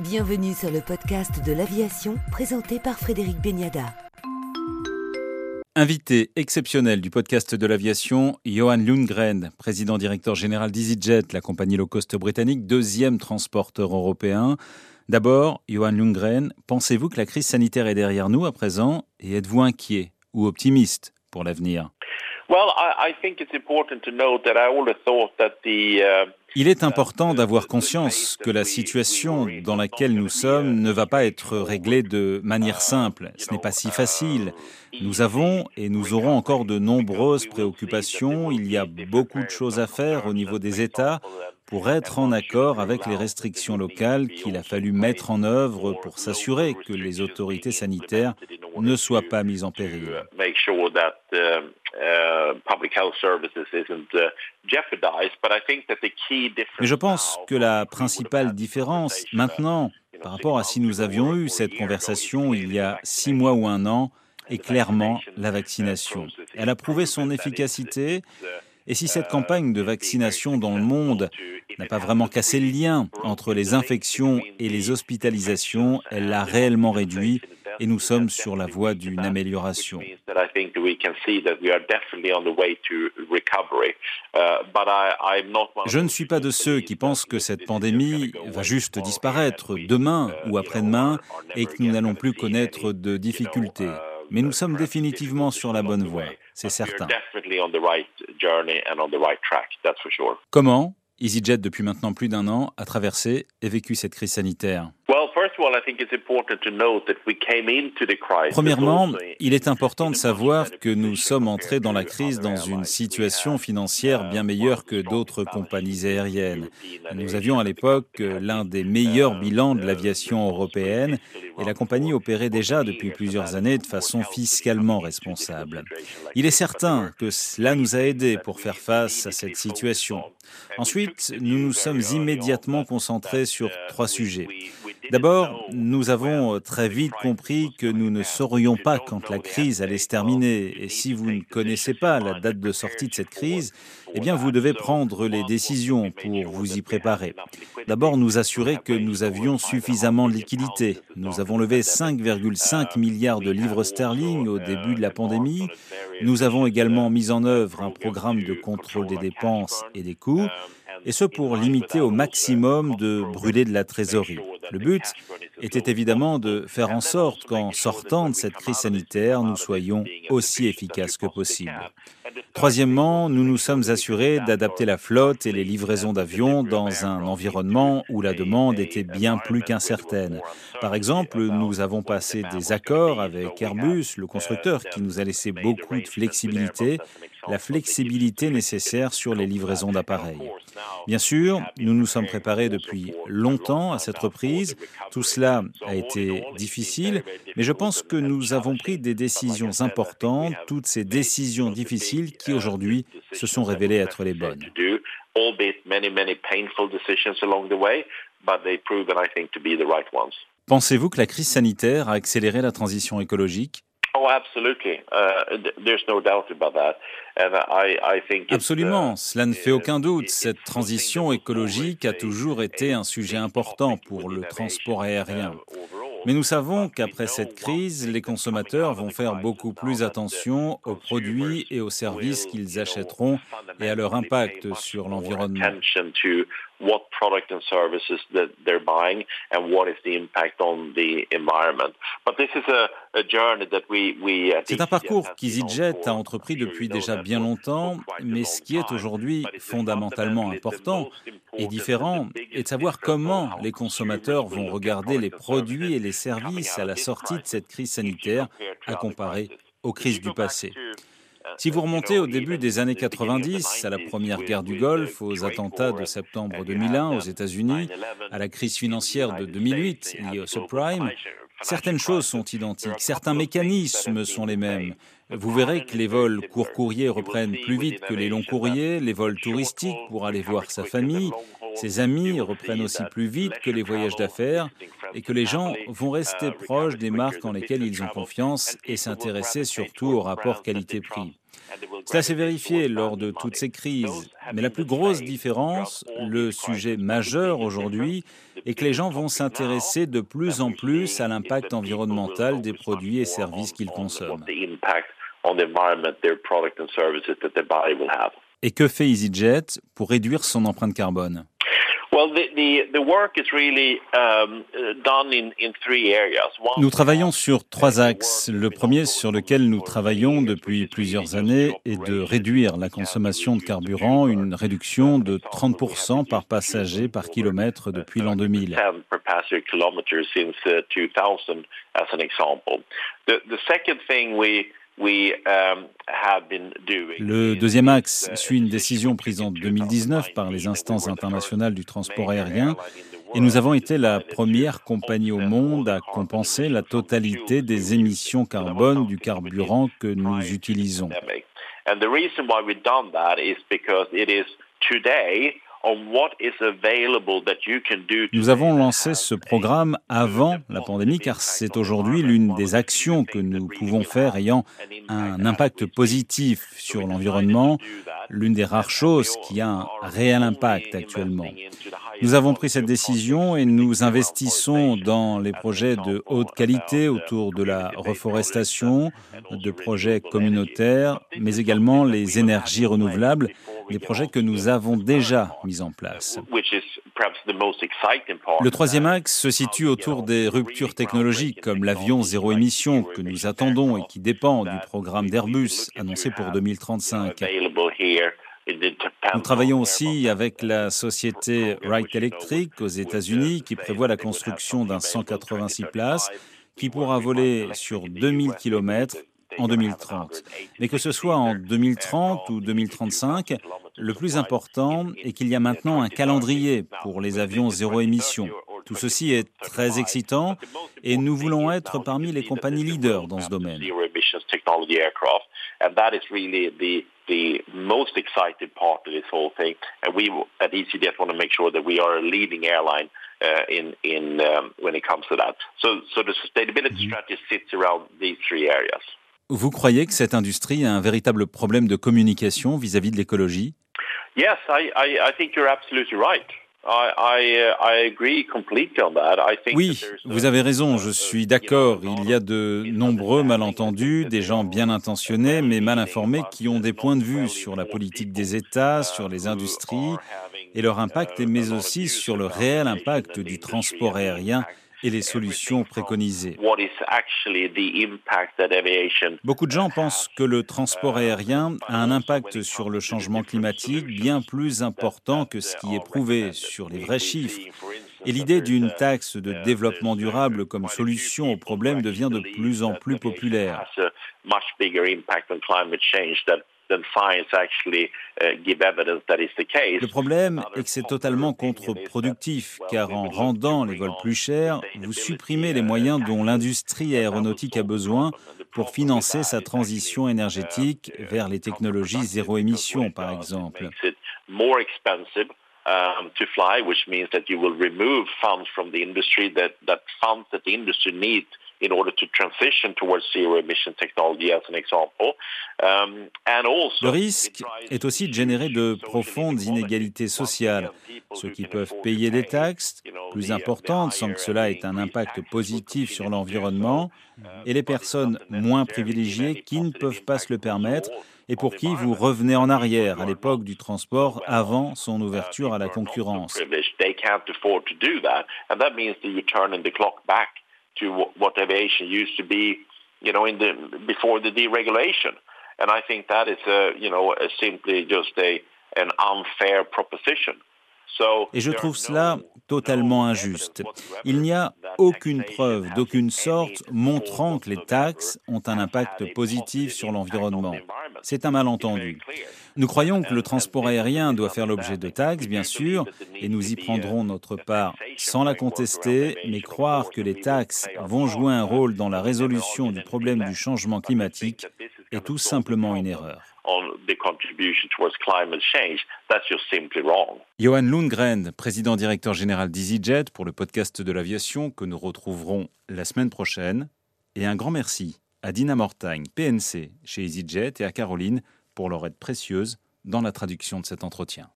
Bienvenue sur le podcast de l'aviation présenté par Frédéric Beniada. Invité exceptionnel du podcast de l'aviation, Johan Lundgren, président directeur général d'EasyJet, la compagnie low cost britannique, deuxième transporteur européen. D'abord, Johan Lundgren, pensez-vous que la crise sanitaire est derrière nous à présent et êtes-vous inquiet ou optimiste pour l'avenir? Il est important d'avoir conscience que la situation dans laquelle nous sommes ne va pas être réglée de manière simple. Ce n'est pas si facile. Nous avons et nous aurons encore de nombreuses préoccupations. Il y a beaucoup de choses à faire au niveau des États pour être en accord avec les restrictions locales qu'il a fallu mettre en œuvre pour s'assurer que les autorités sanitaires ne soient pas mises en péril. Mais je pense que la principale différence maintenant, par rapport à si nous avions eu cette conversation il y a six mois ou un an, est clairement la vaccination. Elle a prouvé son efficacité. Et si cette campagne de vaccination dans le monde n'a pas vraiment cassé le lien entre les infections et les hospitalisations, elle l'a réellement réduit et nous sommes sur la voie d'une amélioration. Je ne suis pas de ceux qui pensent que cette pandémie va juste disparaître demain ou après-demain et que nous n'allons plus connaître de difficultés. Mais nous sommes définitivement sur la bonne voie, c'est certain. Comment EasyJet, depuis maintenant plus d'un an, a traversé et vécu cette crise sanitaire? Premièrement, il est important de savoir que nous sommes entrés dans la crise dans une situation financière bien meilleure que d'autres compagnies aériennes. Nous avions à l'époque l'un des meilleurs bilans de l'aviation européenne et la compagnie opérait déjà depuis plusieurs années de façon fiscalement responsable. Il est certain que cela nous a aidés pour faire face à cette situation. Ensuite, nous nous sommes immédiatement concentrés sur trois sujets. D'abord, nous avons euh, très vite compris que nous ne saurions pas quand la crise allait se terminer. Et si vous ne connaissez pas la date de sortie de cette crise, eh bien, vous devez prendre les décisions pour vous y préparer. D'abord, nous assurer que nous avions suffisamment de liquidités. Nous avons levé 5,5 milliards de livres sterling au début de la pandémie. Nous avons également mis en œuvre un programme de contrôle des dépenses et des coûts et ce pour limiter au maximum de brûler de la trésorerie. Le but était évidemment de faire en sorte qu'en sortant de cette crise sanitaire, nous soyons aussi efficaces que possible. Troisièmement, nous nous sommes assurés d'adapter la flotte et les livraisons d'avions dans un environnement où la demande était bien plus qu'incertaine. Par exemple, nous avons passé des accords avec Airbus, le constructeur, qui nous a laissé beaucoup de flexibilité, la flexibilité nécessaire sur les livraisons d'appareils. Bien sûr, nous nous sommes préparés depuis longtemps à cette reprise. Tout cela a été difficile, mais je pense que nous avons pris des décisions importantes, toutes ces décisions difficiles qui aujourd'hui se sont révélées être les bonnes. Pensez-vous que la crise sanitaire a accéléré la transition écologique? Absolument, cela ne fait aucun doute. Cette transition écologique a toujours été un sujet important pour le transport aérien. Mais nous savons qu'après cette crise, les consommateurs vont faire beaucoup plus attention aux produits et aux services qu'ils achèteront et à leur impact sur l'environnement. C'est un parcours qu'EasyJet a entrepris depuis déjà bien longtemps, mais ce qui est aujourd'hui fondamentalement important et différent est de savoir comment les consommateurs vont regarder les produits et les services à la sortie de cette crise sanitaire à comparer aux crises du passé. Si vous remontez au début des années 90, à la première guerre du Golfe, aux attentats de septembre 2001 aux États-Unis, à la crise financière de 2008 liée au subprime, certaines choses sont identiques, certains mécanismes sont les mêmes. Vous verrez que les vols court courriers reprennent plus vite que les longs courriers, les vols touristiques pour aller voir sa famille, ses amis reprennent aussi plus vite que les voyages d'affaires, et que les gens vont rester proches des marques en lesquelles ils ont confiance et s'intéresser surtout au rapport qualité-prix. Cela s'est vérifié lors de toutes ces crises, mais la plus grosse différence, le sujet majeur aujourd'hui, est que les gens vont s'intéresser de plus en plus à l'impact environnemental des produits et services qu'ils consomment. Et que fait EasyJet pour réduire son empreinte carbone? Nous travaillons sur trois axes. Le premier sur lequel nous travaillons depuis plusieurs années est de réduire la consommation de carburant, une réduction de 30% par passager par kilomètre depuis l'an 2000. Um, le deuxième axe suit une décision prise en 2019 par les instances internationales du transport aérien et nous avons été la première compagnie au monde à compenser la totalité des émissions carbone du carburant que nous utilisons. Nous avons lancé ce programme avant la pandémie car c'est aujourd'hui l'une des actions que nous pouvons faire ayant un impact positif sur l'environnement, l'une des rares choses qui a un réel impact actuellement. Nous avons pris cette décision et nous investissons dans les projets de haute qualité autour de la reforestation, de projets communautaires, mais également les énergies renouvelables, des projets que nous avons déjà mis en place. Le troisième axe se situe autour des ruptures technologiques comme l'avion zéro émission que nous attendons et qui dépend du programme d'Airbus annoncé pour 2035. Nous travaillons aussi avec la société Wright Electric aux États-Unis qui prévoit la construction d'un 186 places qui pourra voler sur 2000 km en 2030. Mais que ce soit en 2030 ou 2035, le plus important est qu'il y a maintenant un calendrier pour les avions zéro émission. Tout ceci est très excitant et nous voulons être parmi les compagnies leaders dans ce domaine. Vous croyez que cette industrie a un véritable problème de communication vis-à-vis de l'écologie? Yes, I, I, I think you're absolutely right. Oui, vous avez raison, je suis d'accord. Il y a de nombreux malentendus, des gens bien intentionnés mais mal informés qui ont des points de vue sur la politique des États, sur les industries et leur impact, mais aussi sur le réel impact du transport aérien et les solutions préconisées. Beaucoup de gens pensent que le transport aérien a un impact sur le changement climatique bien plus important que ce qui est prouvé sur les vrais chiffres. Et l'idée d'une taxe de développement durable comme solution au problème devient de plus en plus populaire. Uh, Le problème est que c'est totalement contre-productif, car en rendant les vols plus chers, vous supprimez les moyens dont l'industrie aéronautique a besoin pour financer sa transition énergétique vers les technologies zéro émission, par exemple. Um, to fly, which means that you will remove funds from the industry that, that funds that the industry needs le risque est aussi de générer de profondes inégalités sociales. Ceux qui peuvent payer des taxes plus importantes sans que cela ait un impact positif sur l'environnement et les personnes moins privilégiées qui ne peuvent pas se le permettre et pour qui vous revenez en arrière à l'époque du transport avant son ouverture à la concurrence to what aviation used to be, you know, in the before the deregulation. And I think that is a, you know, a simply just a an unfair proposition. Et je trouve cela totalement injuste. Il n'y a aucune preuve d'aucune sorte montrant que les taxes ont un impact positif sur l'environnement. C'est un malentendu. Nous croyons que le transport aérien doit faire l'objet de taxes, bien sûr, et nous y prendrons notre part sans la contester, mais croire que les taxes vont jouer un rôle dans la résolution du problème du changement climatique est tout simplement une erreur. Johan Lundgren, président directeur général d'EasyJet pour le podcast de l'aviation que nous retrouverons la semaine prochaine. Et un grand merci à Dina Mortagne, PNC chez EasyJet et à Caroline pour leur aide précieuse dans la traduction de cet entretien.